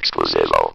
Exclusivo.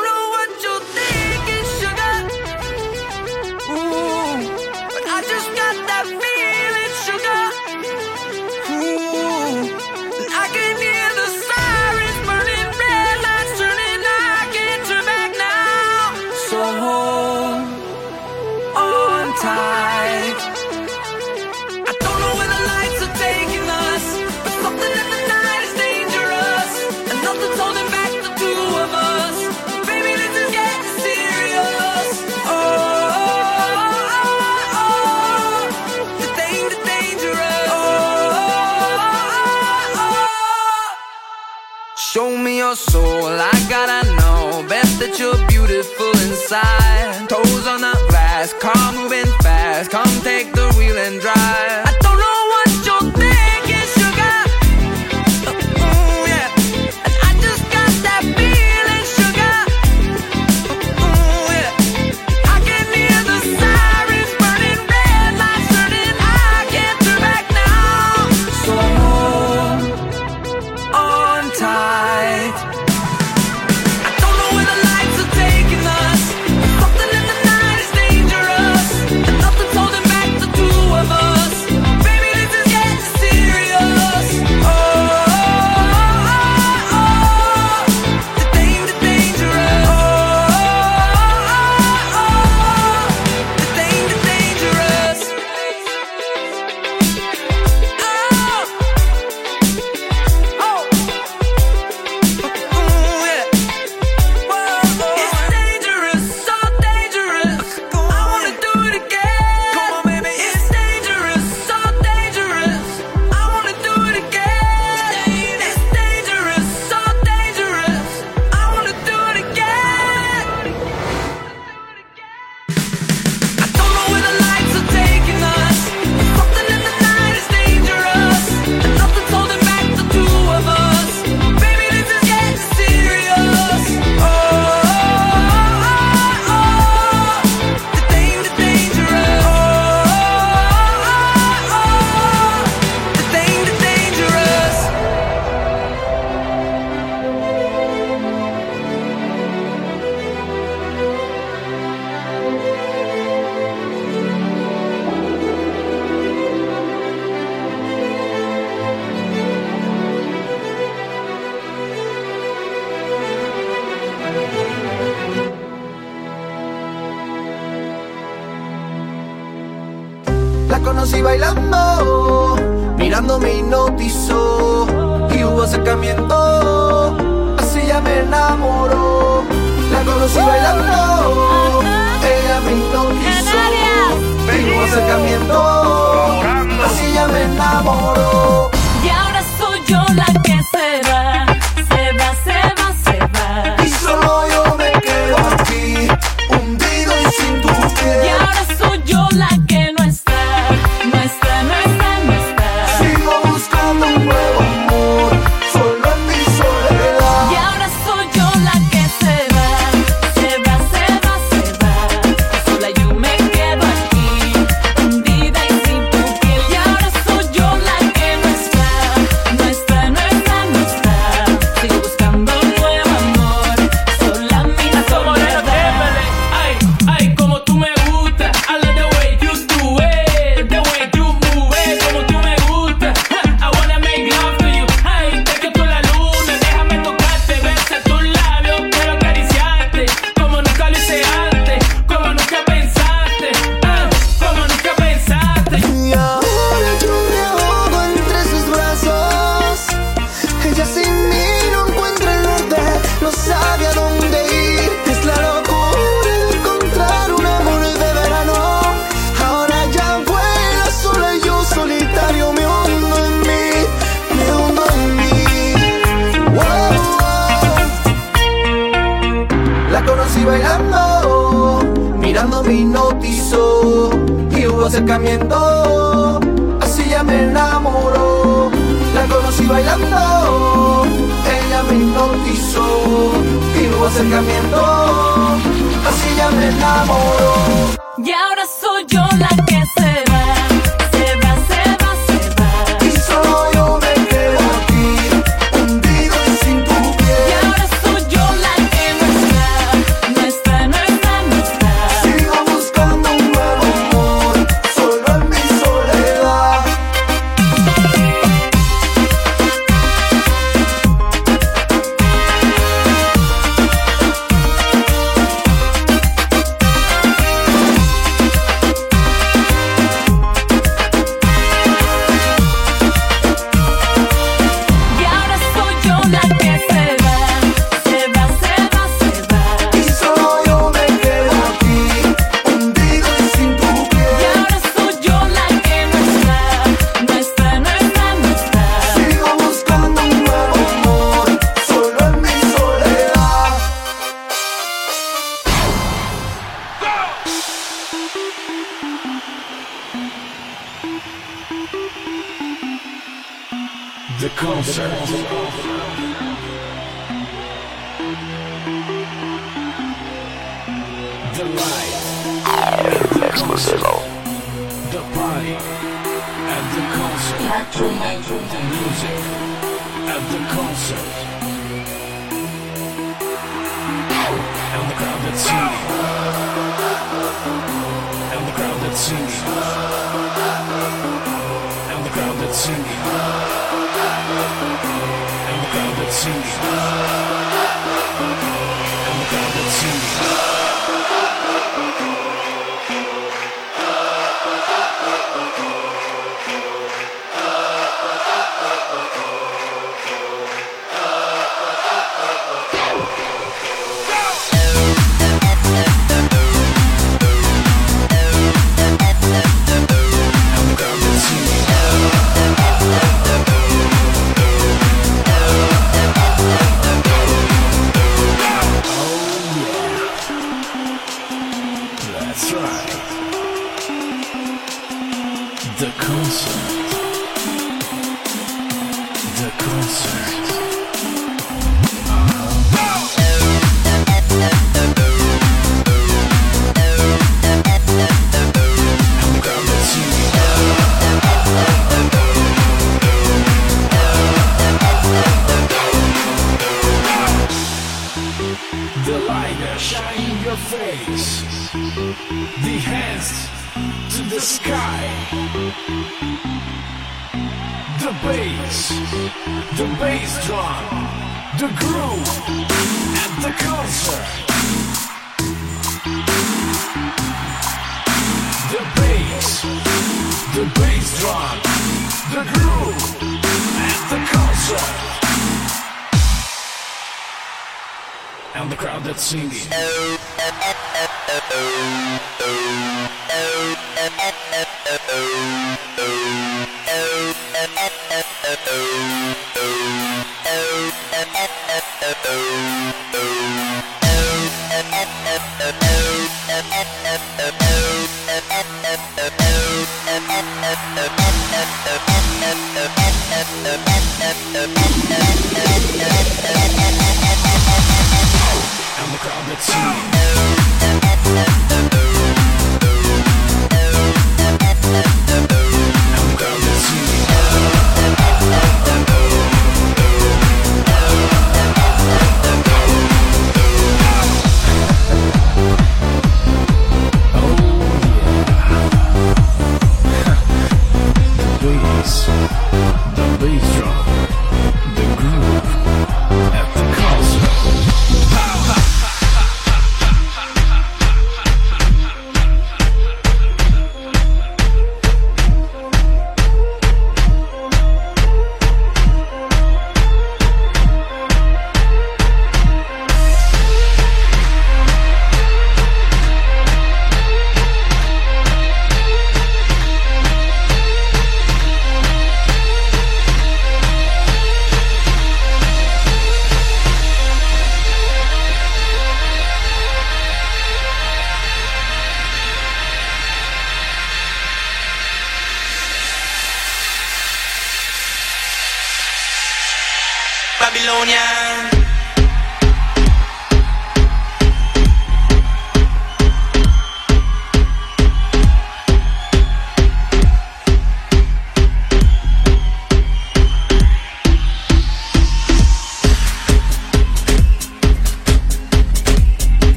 you're beautiful inside. Toes on the glass, car moving fast. Come take the wheel and drive. Ella me hipnotizó. Tengo acercamiento. Así ya me enamoró. Y ahora soy yo la que se va.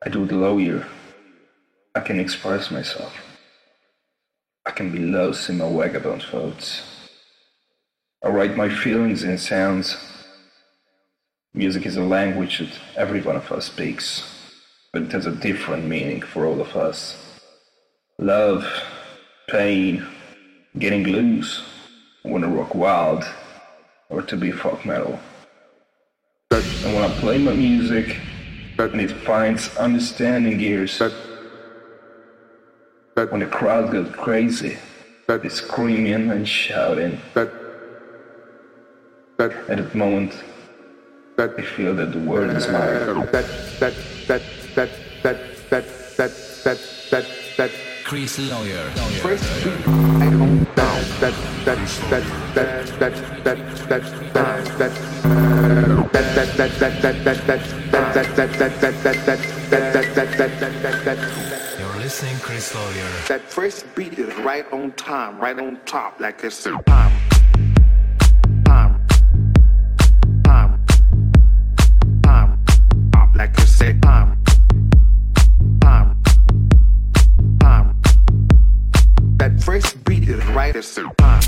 I do the lawyer. I can express myself. I can be lost in my vagabond thoughts. I write my feelings in sounds. Music is a language that every one of us speaks, but it has a different meaning for all of us. Love, pain, getting loose, wanna rock wild, or to be folk metal. And when I play my music, but when it finds understanding ears, but, but when the crowd goes crazy, but it's screaming and shouting, but, but at that moment, that they feel that the world is mine. That, that, that, that, that, that, that, that, that, that. Chris Lawyer. Chris That, that, that, that, that, that, that, that, that, that. You're listening, Chris Lawyer. That first beat is right on time, right on top, like it's a time. Time. Time. Time. Up like I said, time. Time. Time. That first beat is right as time.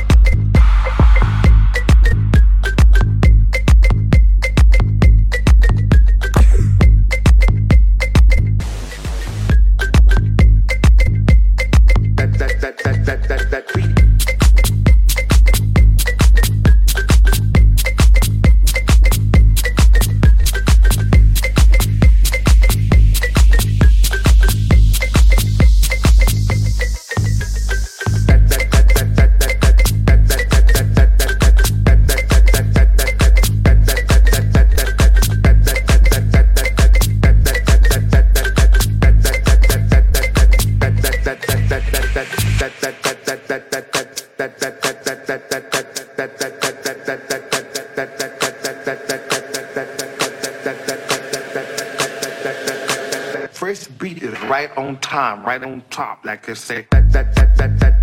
on time, right on top, like I say. That, that, that, that, that.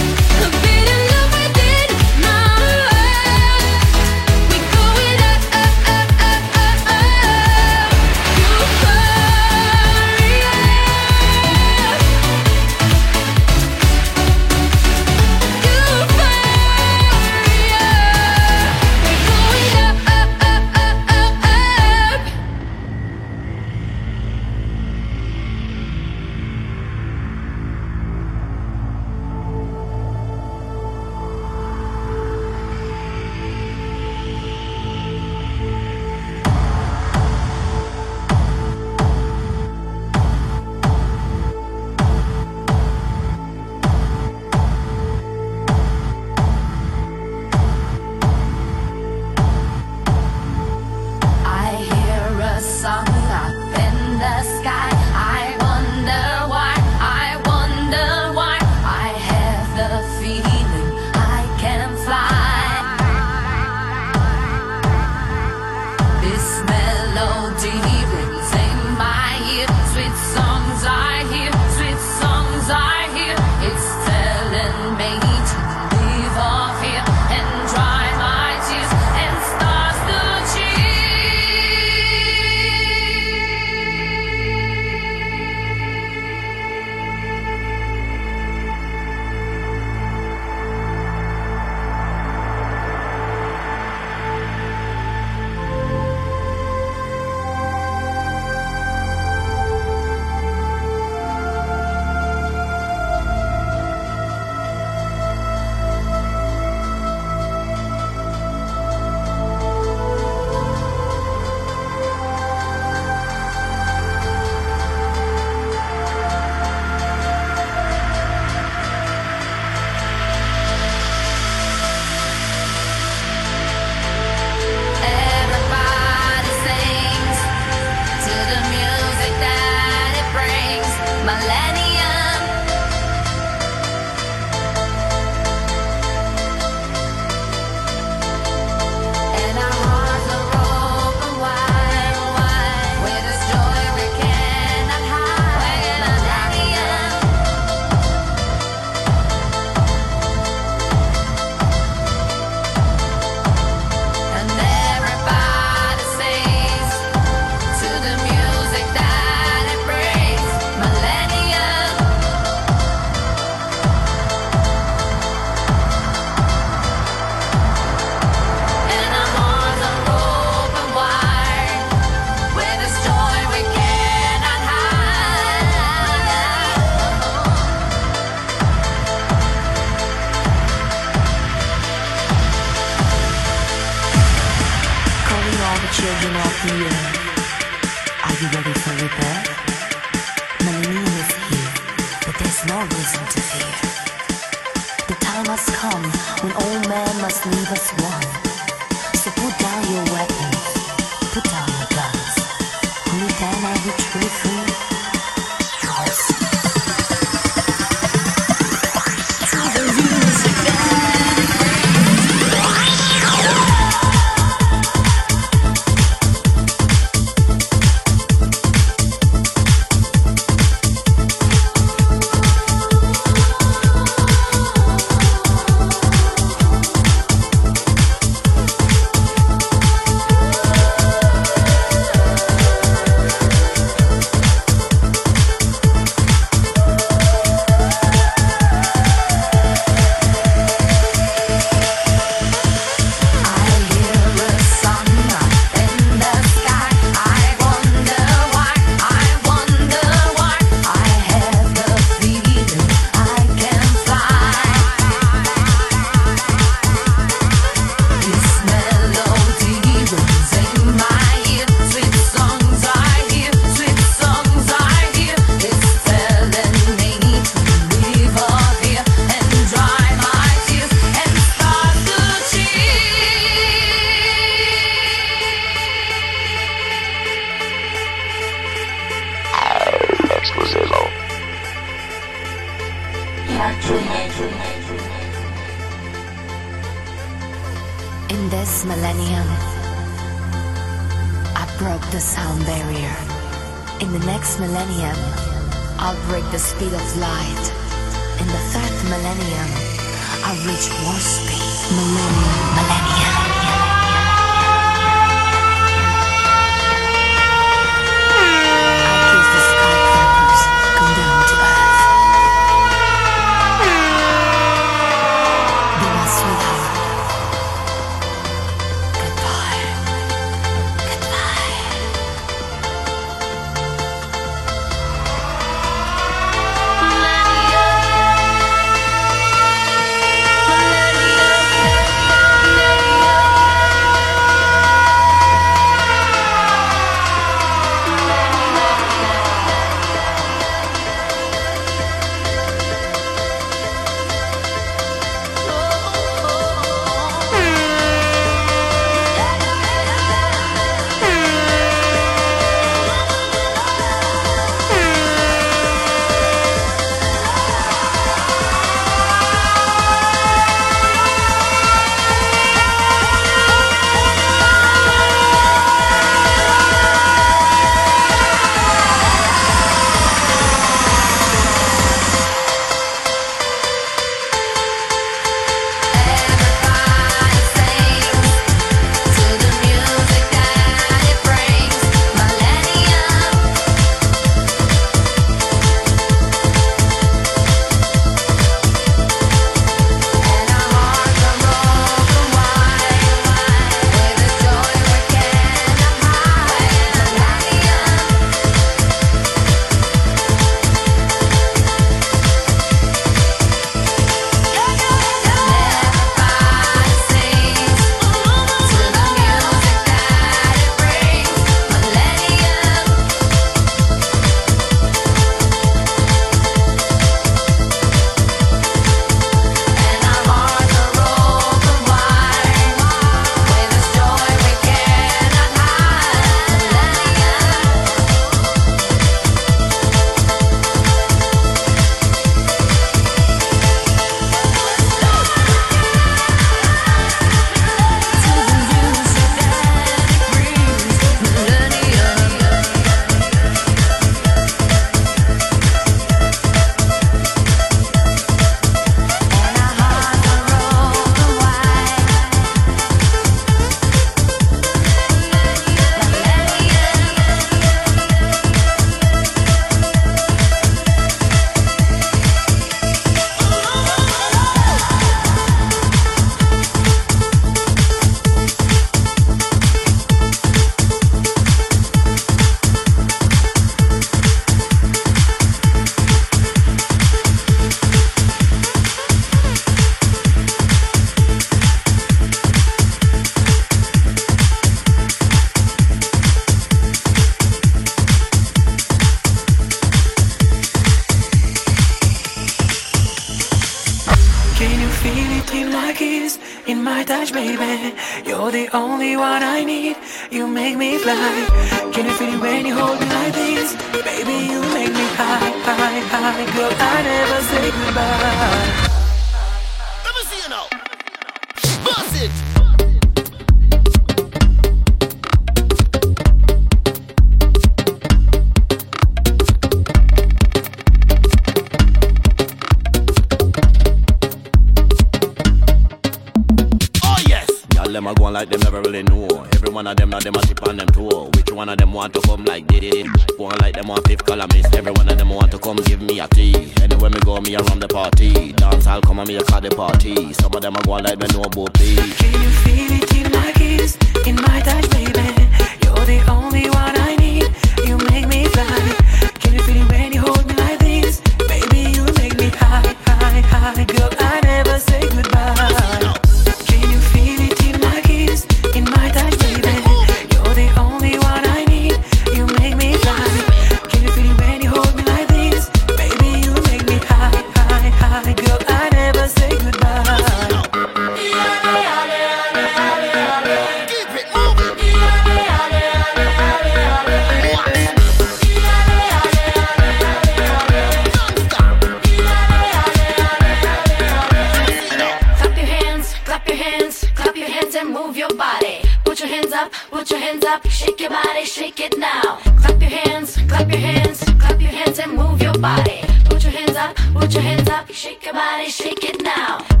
Hands up, put your hands up, shake your body, shake it now. Clap your hands, clap your hands, clap your hands and move your body. Put your hands up, put your hands up, shake your body, shake it now.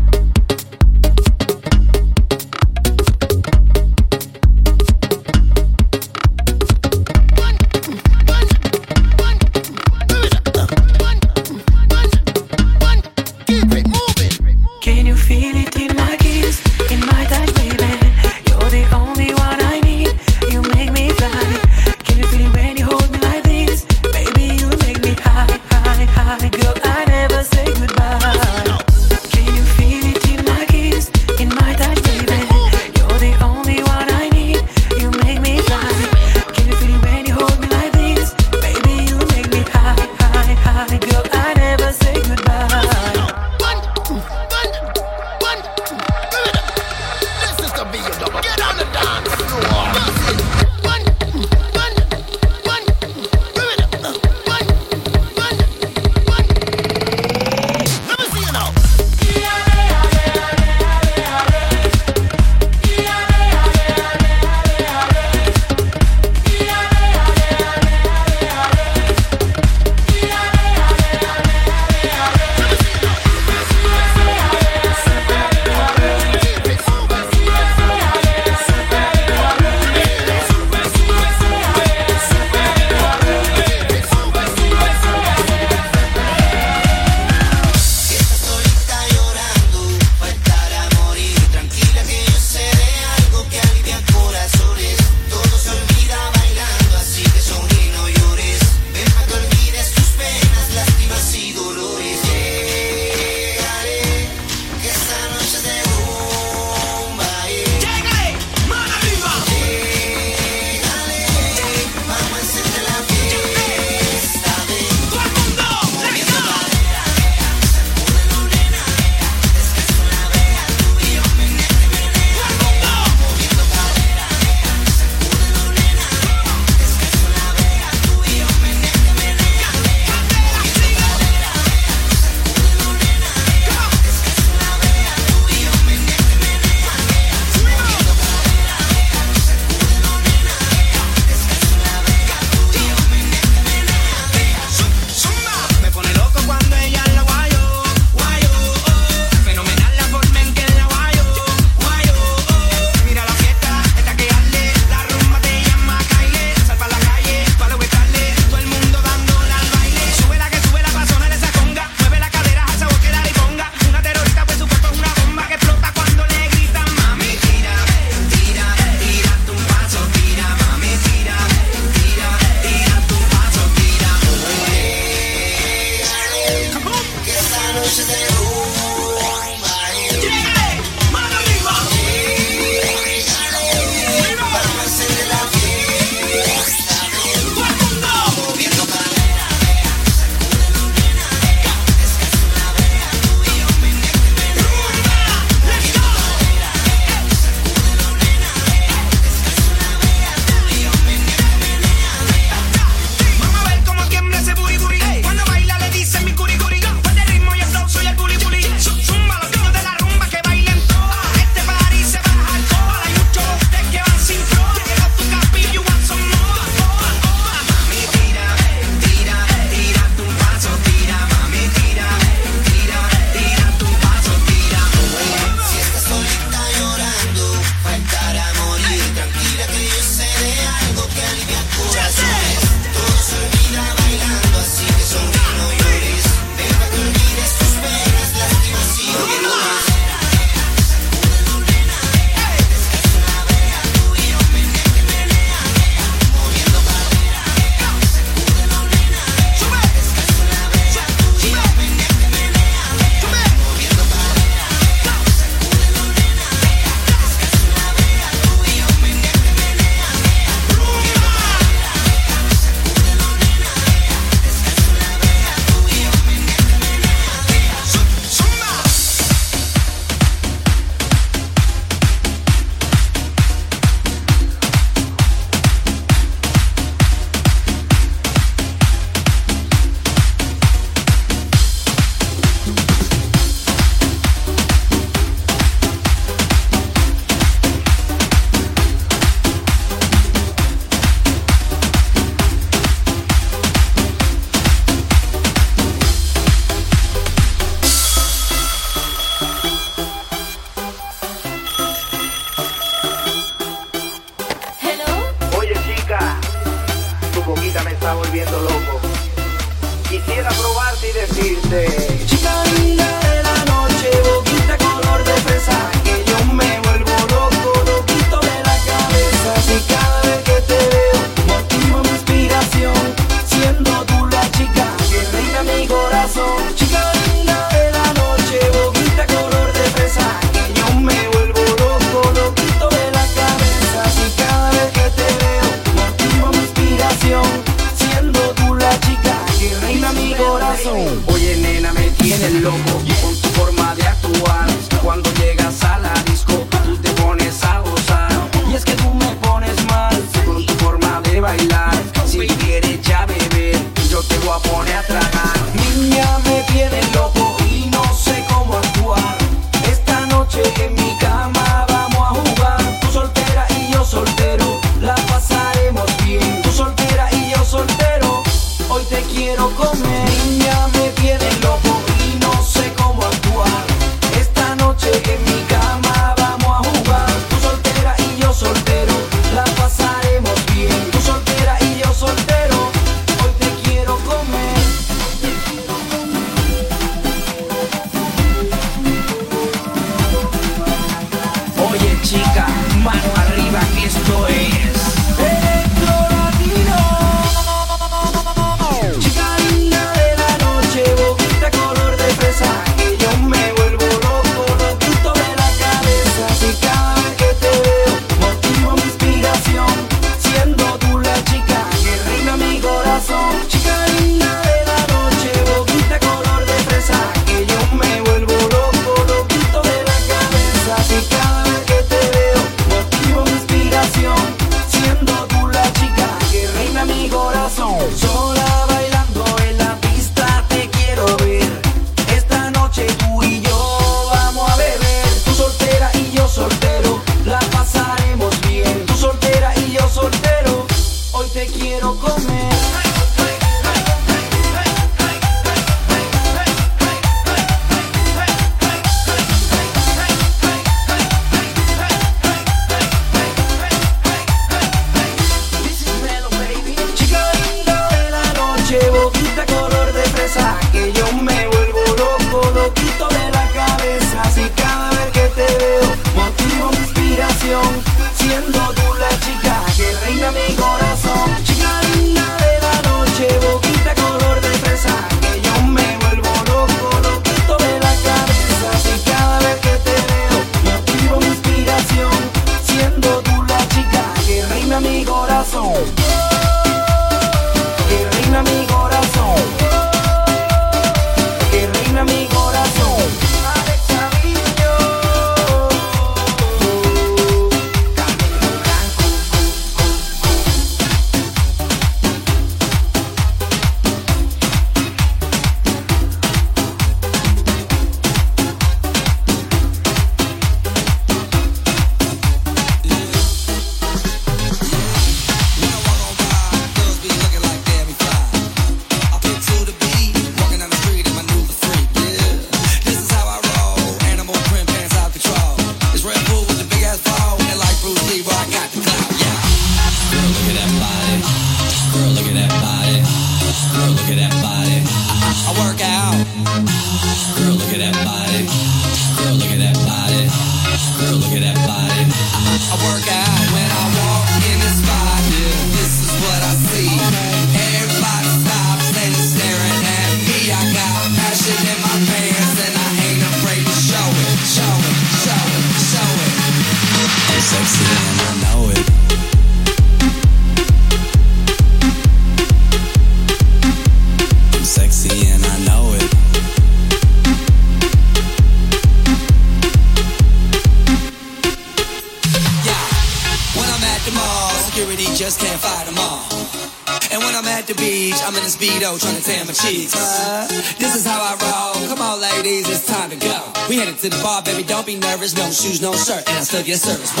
No shirt, and I still get service.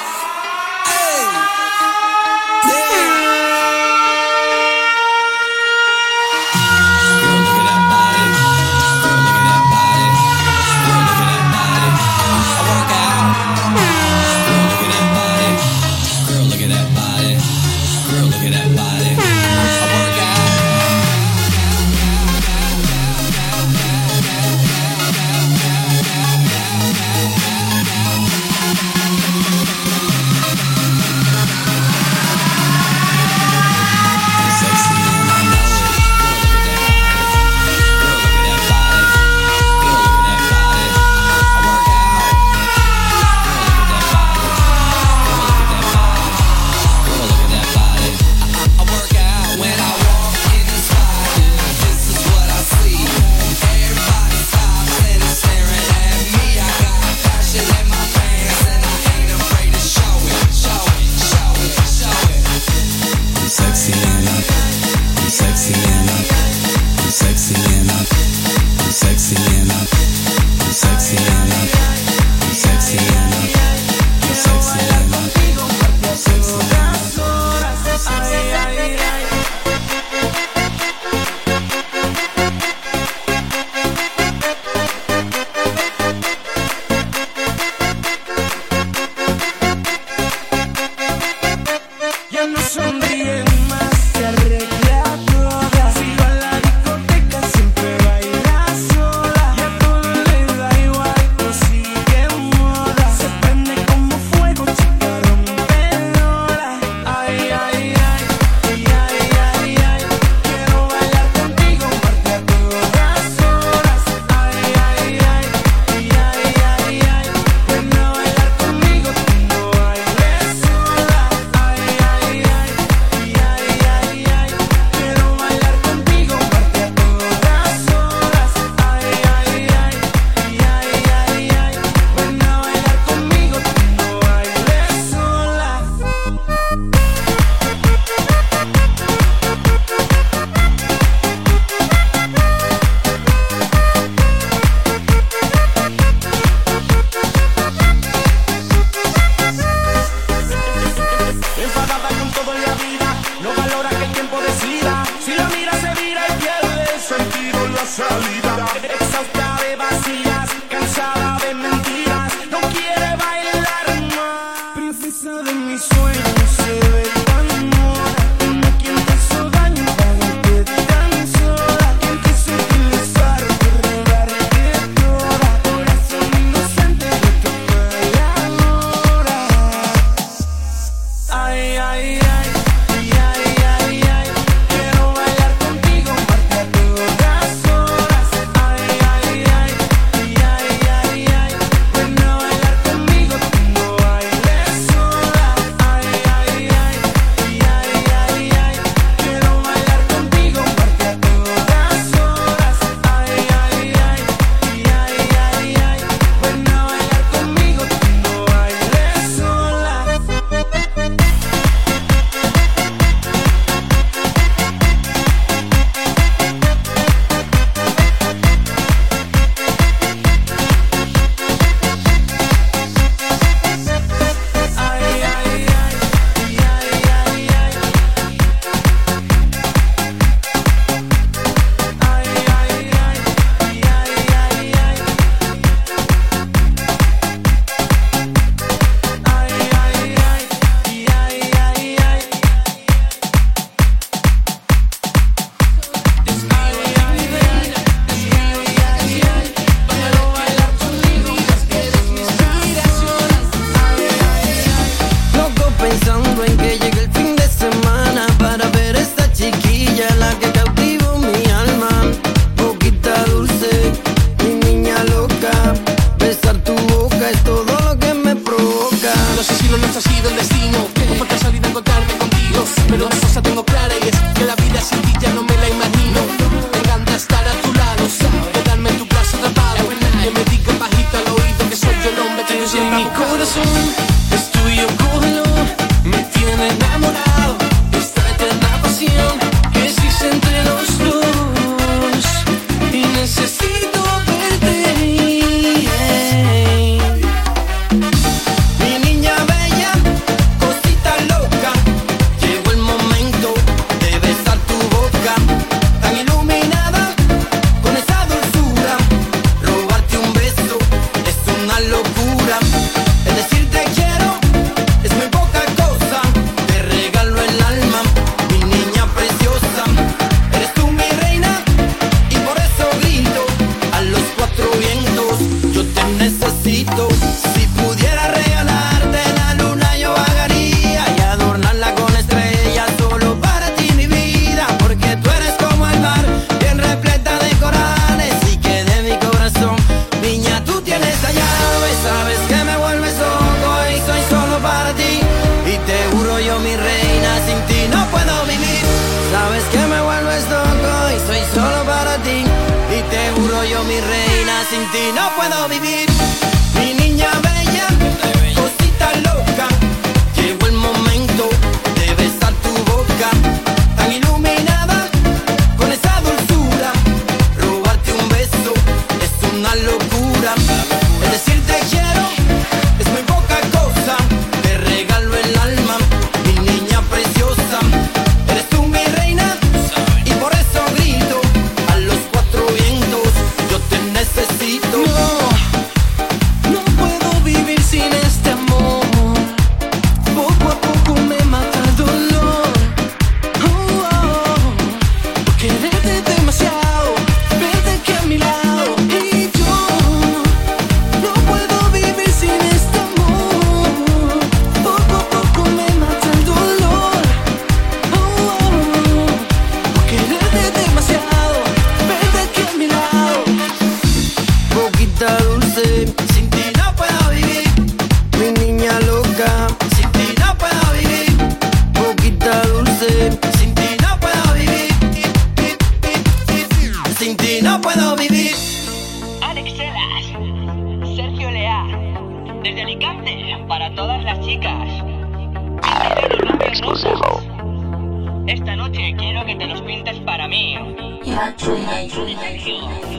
que te los pintes para mí.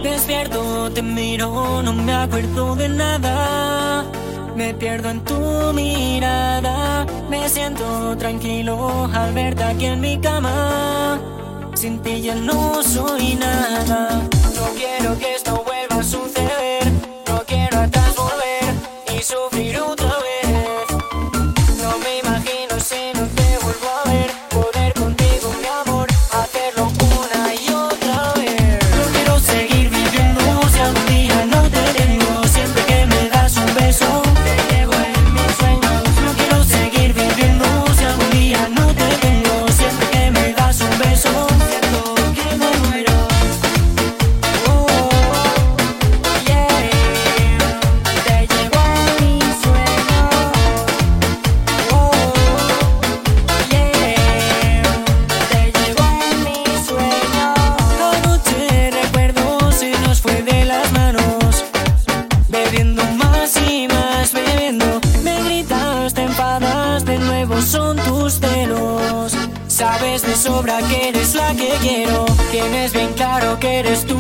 Despierto, te miro, no me acuerdo de nada. Me pierdo en tu mirada. Me siento tranquilo al verte aquí en mi cama. Sin ti ya no soy nada. No quiero que esto vuelva a suceder. No quiero atrás volver y sufrir un eres.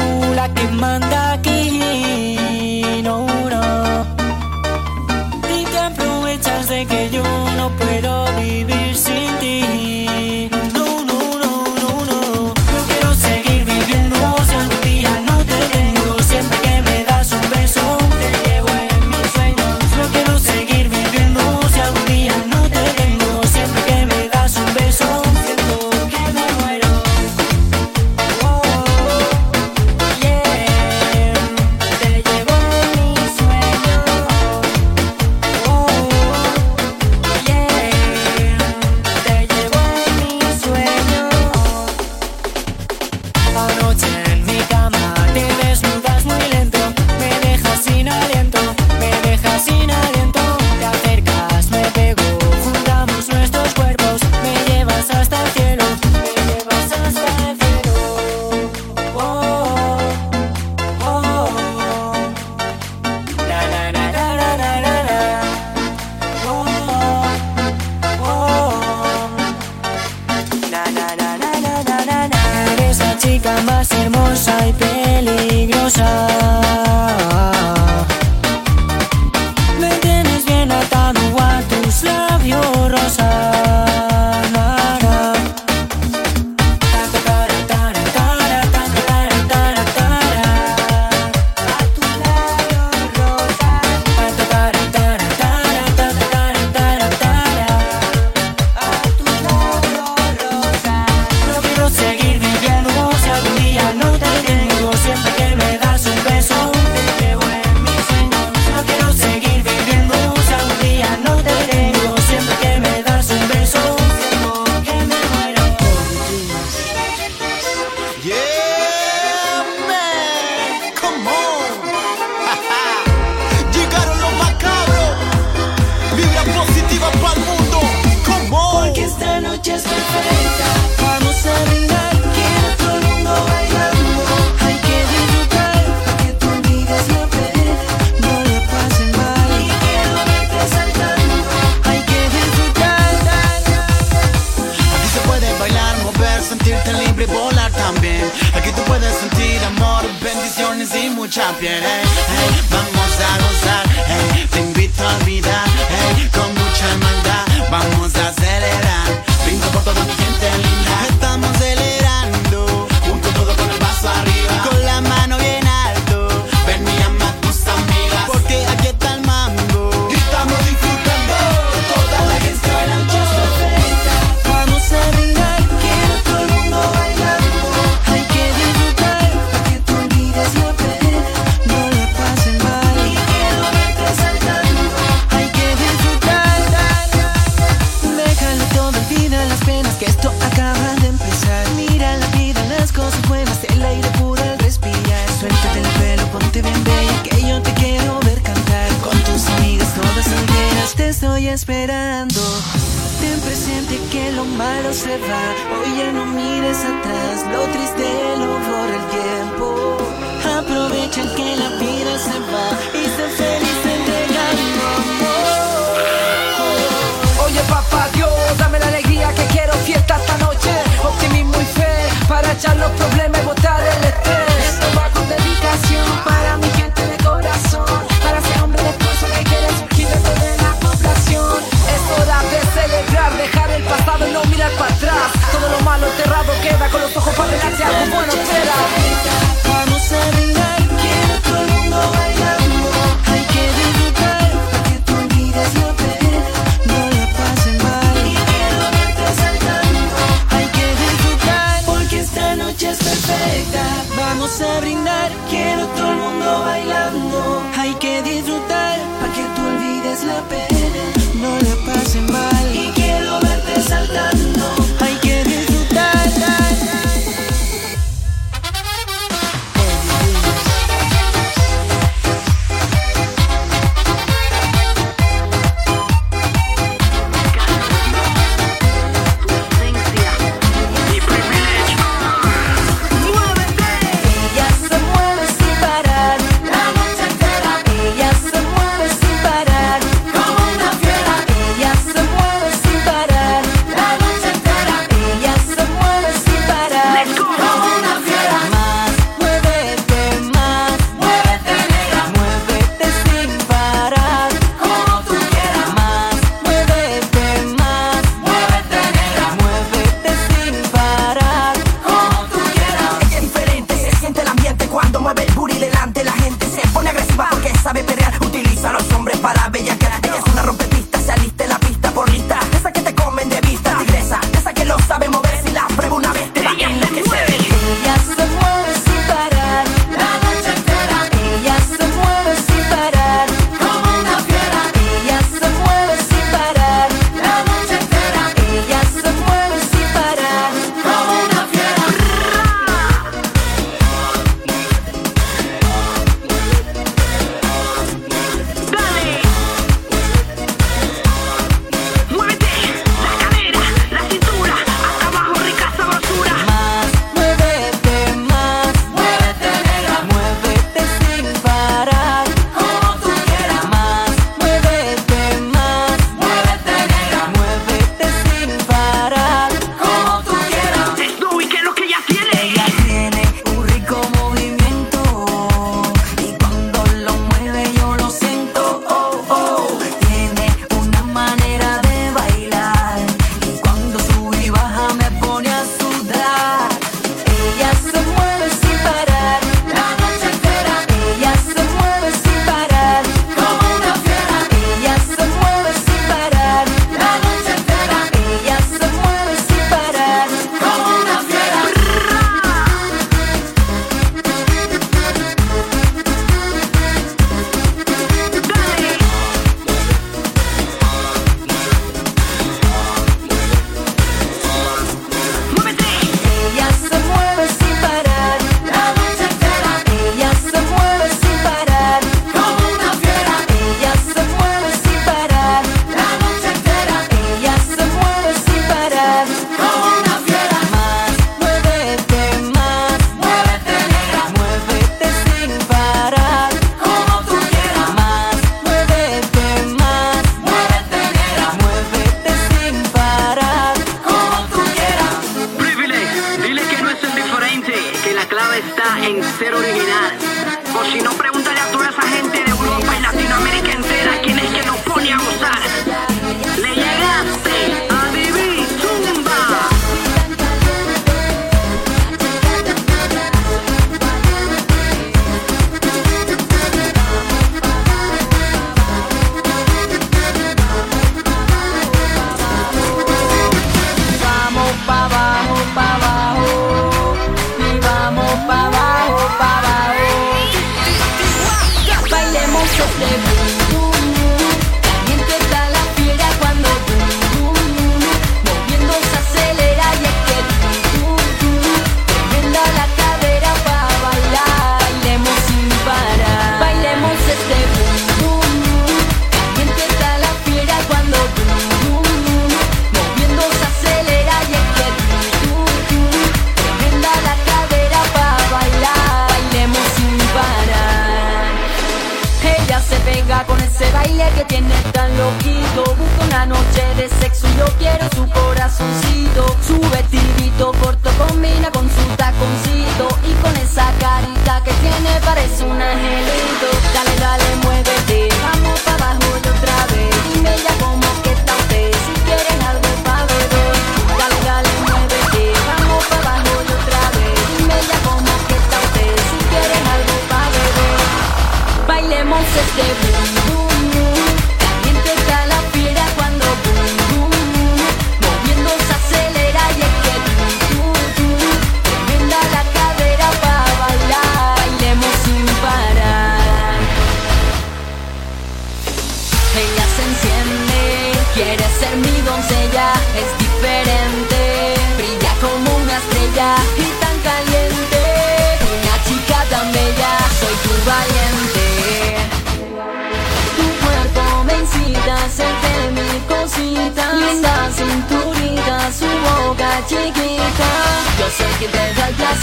mucha piel. Eh, eh.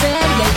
Te da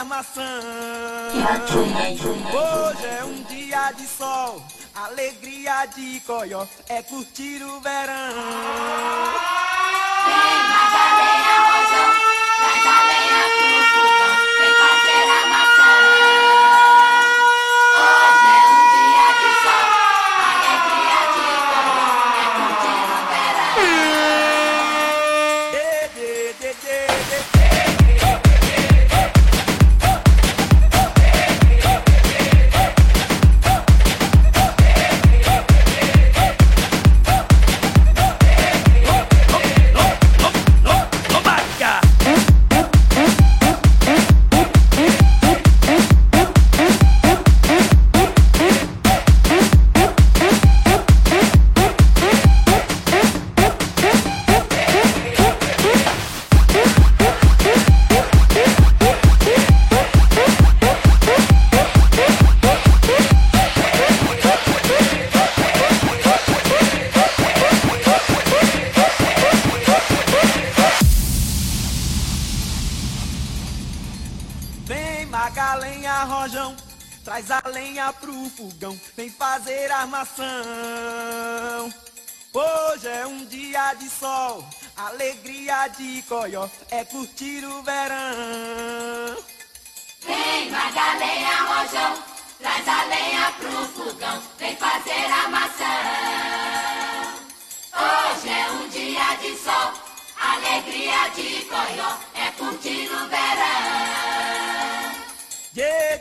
armação. Hoje é um dia de sol, alegria de coió, é curtir o verão. Vem, Madalena.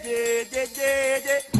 de de de de.